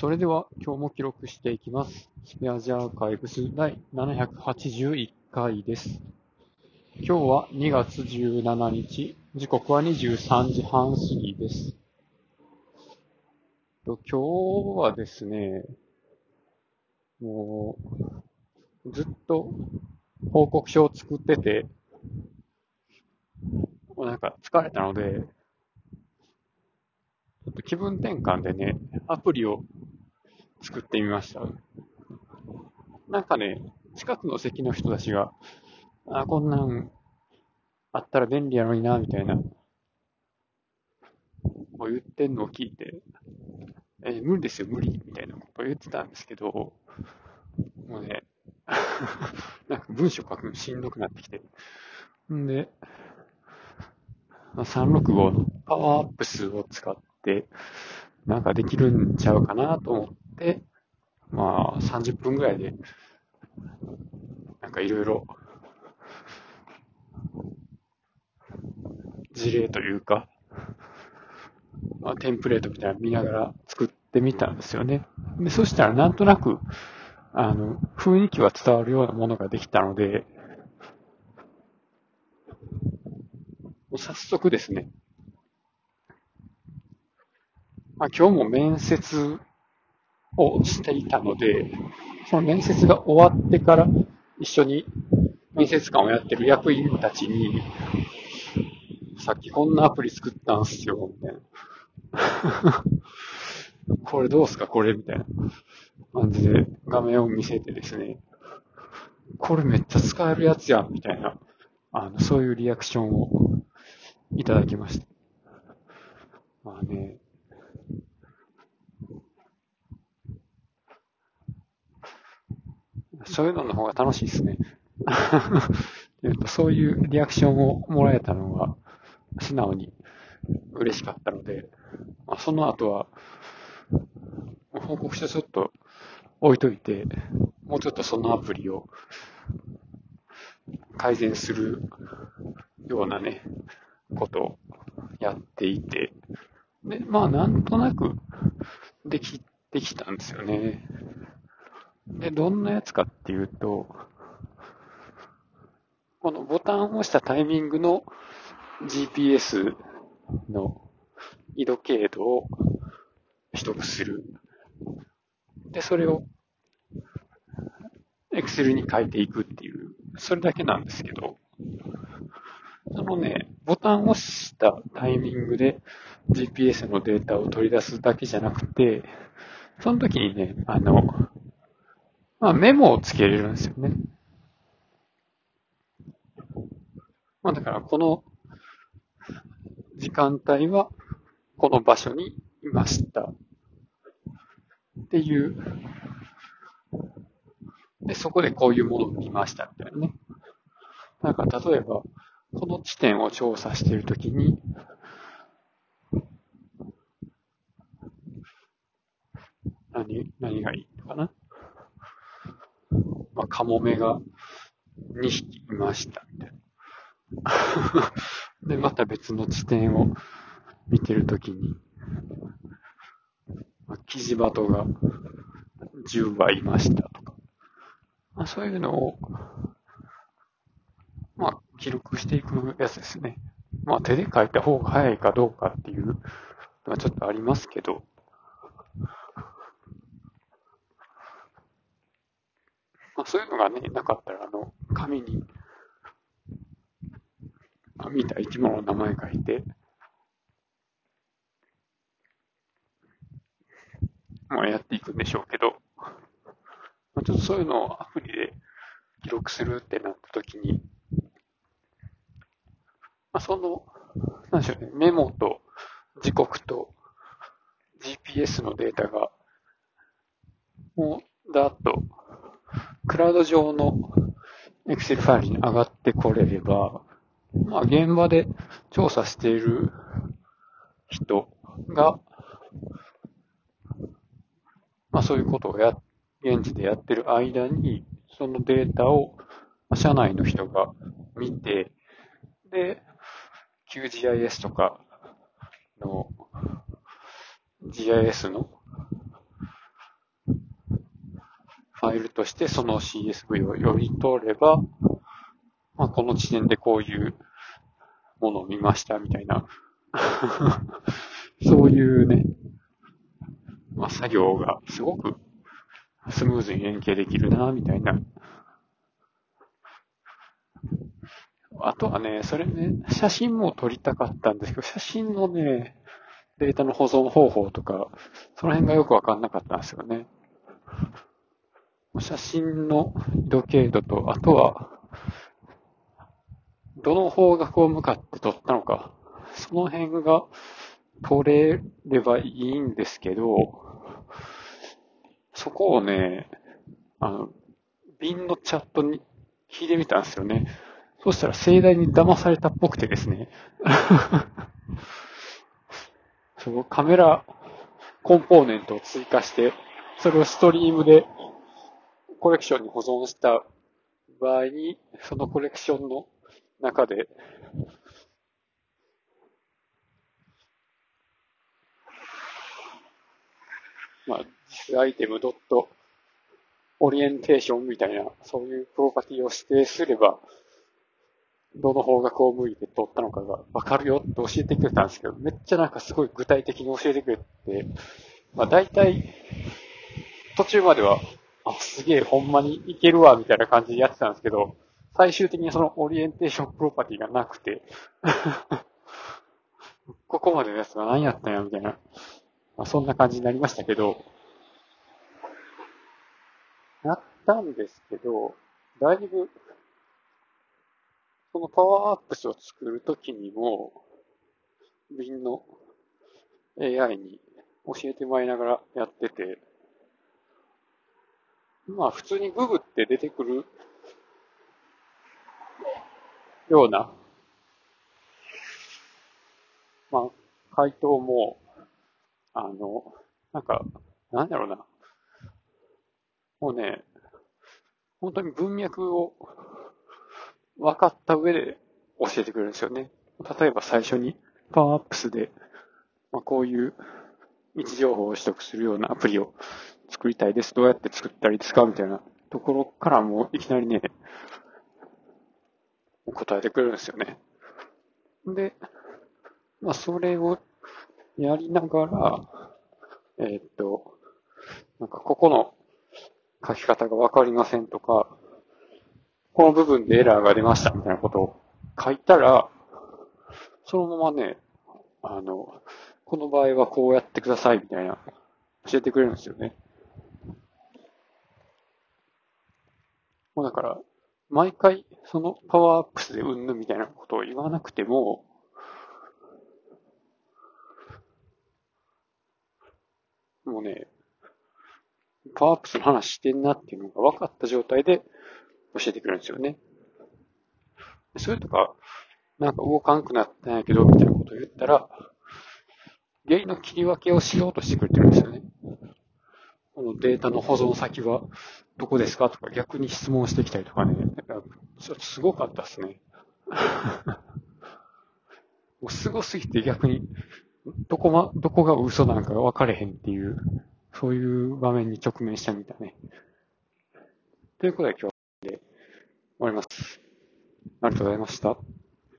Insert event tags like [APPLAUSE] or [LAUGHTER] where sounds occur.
それでは今日も記録していきます。スペアジアーカイブス第781回です。今日は2月17日、時刻は23時半過ぎです。今日はですね、もう、ずっと報告書を作ってて、もうなんか疲れたので、と気分転換でね、アプリを作ってみました。なんかね、近くの席の人たちが、あ、こんなんあったら便利やのにな、みたいな、こう言ってんのを聞いて、えー無理ですよ、無理、みたいなことを言ってたんですけど、もうね、[LAUGHS] なんか文章書くのしんどくなってきて。んで、まあ365のパワーアップ数を使っ、なんかできるんちゃうかなと思って、まあ30分ぐらいで、なんかいろいろ、事例というか、まあ、テンプレートみたいなの見ながら作ってみたんですよね。で、そしたらなんとなく、あの、雰囲気は伝わるようなものができたので、もう早速ですね、まあ、今日も面接をしていたので、その面接が終わってから一緒に面接官をやってる役員たちに、さっきこんなアプリ作ったんすよ、みたいな。[LAUGHS] これどうすかこれみたいな感じで画面を見せてですね、これめっちゃ使えるやつやん、みたいな、あの、そういうリアクションをいただきました。まあね、そういうのの方が楽しいですね。[LAUGHS] そういうリアクションをもらえたのが素直に嬉しかったので、まあ、その後は、報告書ちょっと置いといて、もうちょっとそのアプリを改善するようなね、ことをやっていて、で、まあなんとなくできてきたんですよね。で、どんなやつかっていうと、このボタンを押したタイミングの GPS の緯度経度を取得する。で、それを Excel に書いていくっていう、それだけなんですけど、そのね、ボタンを押したタイミングで GPS のデータを取り出すだけじゃなくて、その時にね、あの、まあ、メモをつけれるんですよね。まあ、だからこの時間帯はこの場所にいました。っていう。で、そこでこういうものを見ましたみたいなね。なんか例えば、この地点を調査しているときに、何、何がいいのかなまあ、カモメが2匹いました、みたいな。で、また別の地点を見てるときに、まあ、キジバトが10羽いましたとか、まあ、そういうのを、まあ、記録していくやつですね。まあ、手で書いた方が早いかどうかっていうのはちょっとありますけど、まあ、そういうのがね、なかったら、あの、紙に、まあ、見た生き物の名前書いて、まあ、やっていくんでしょうけど、まあ、ちょっとそういうのをアプリで記録するってなったときに、まあ、その、なんでしょうね、メモと時刻と GPS のデータが、もう、だっと、クラウド上の Excel ファイルに上がってこれれば、まあ、現場で調査している人が、まあ、そういうことをや、現地でやってる間に、そのデータを、社内の人が見て、で、QGIS とかの GIS のァイルとしてその CSV を読み取れば、まあ、この時点でこういうものを見ましたみたいな [LAUGHS] そういうね、まあ、作業がすごくスムーズに連携できるな、みたいな。あとはね、それね、写真も撮りたかったんですけど、写真のね、データの保存方法とか、その辺がよくわかんなかったんですよね。写真の色経度と、あとは、どの方角を向かって撮ったのか、その辺が撮れればいいんですけど、そこをね、あの、瓶のチャットに聞いてみたんですよね。そしたら盛大に騙されたっぽくてですね。[LAUGHS] そのカメラコンポーネントを追加して、それをストリームでコレクションに保存した場合に、そのコレクションの中で、まあ、実 item dot orientation みたいな、そういうプロパティを指定すれば、どの方角を向いて撮ったのかがわかるよって教えてくれたんですけど、めっちゃなんかすごい具体的に教えてくれて、まあ大体、途中までは、あ、すげえほんまにいけるわ、みたいな感じでやってたんですけど、最終的にその orientation プロパティがなくて。[LAUGHS] ここまでのやつが何やったんや、みたいな。まあ、そんな感じになりましたけど、なったんですけど、だいぶこのパワーアップスを作るときにも、Win の AI に教えてもらいながらやってて、まあ普通にググって出てくるような、まあ回答も、あの、なんか、なんだろうな。もうね、本当に文脈を分かった上で教えてくれるんですよね。例えば最初にパワーアップスで、まあ、こういう位置情報を取得するようなアプリを作りたいです。どうやって作ったらいいですかみたいなところからもういきなりね、答えてくれるんですよね。で、まあ、それをやりながら、えー、っと、なんかここの書き方がわかりませんとか、この部分でエラーが出ましたみたいなことを書いたら、そのままね、あの、この場合はこうやってくださいみたいな、教えてくれるんですよね。もうだから、毎回そのパワーアップスでうんぬみたいなことを言わなくても、もうね、パワーアップスの話してんなっていうのが分かった状態で、教えてくれるんですよね。それとか、なんか動かんくなったんやけど、みたいなことを言ったら、原因の切り分けをしようとしてくれてるんですよね。このデータの保存先はどこですか？とか逆に質問してきたりとかね。ちょっとすごかったですね。[LAUGHS] もうすごすぎて逆に、どこま、どこが嘘なんか分かれへんっていう、そういう場面に直面したみたいね。ということで今日で終わります。ありがとうございました。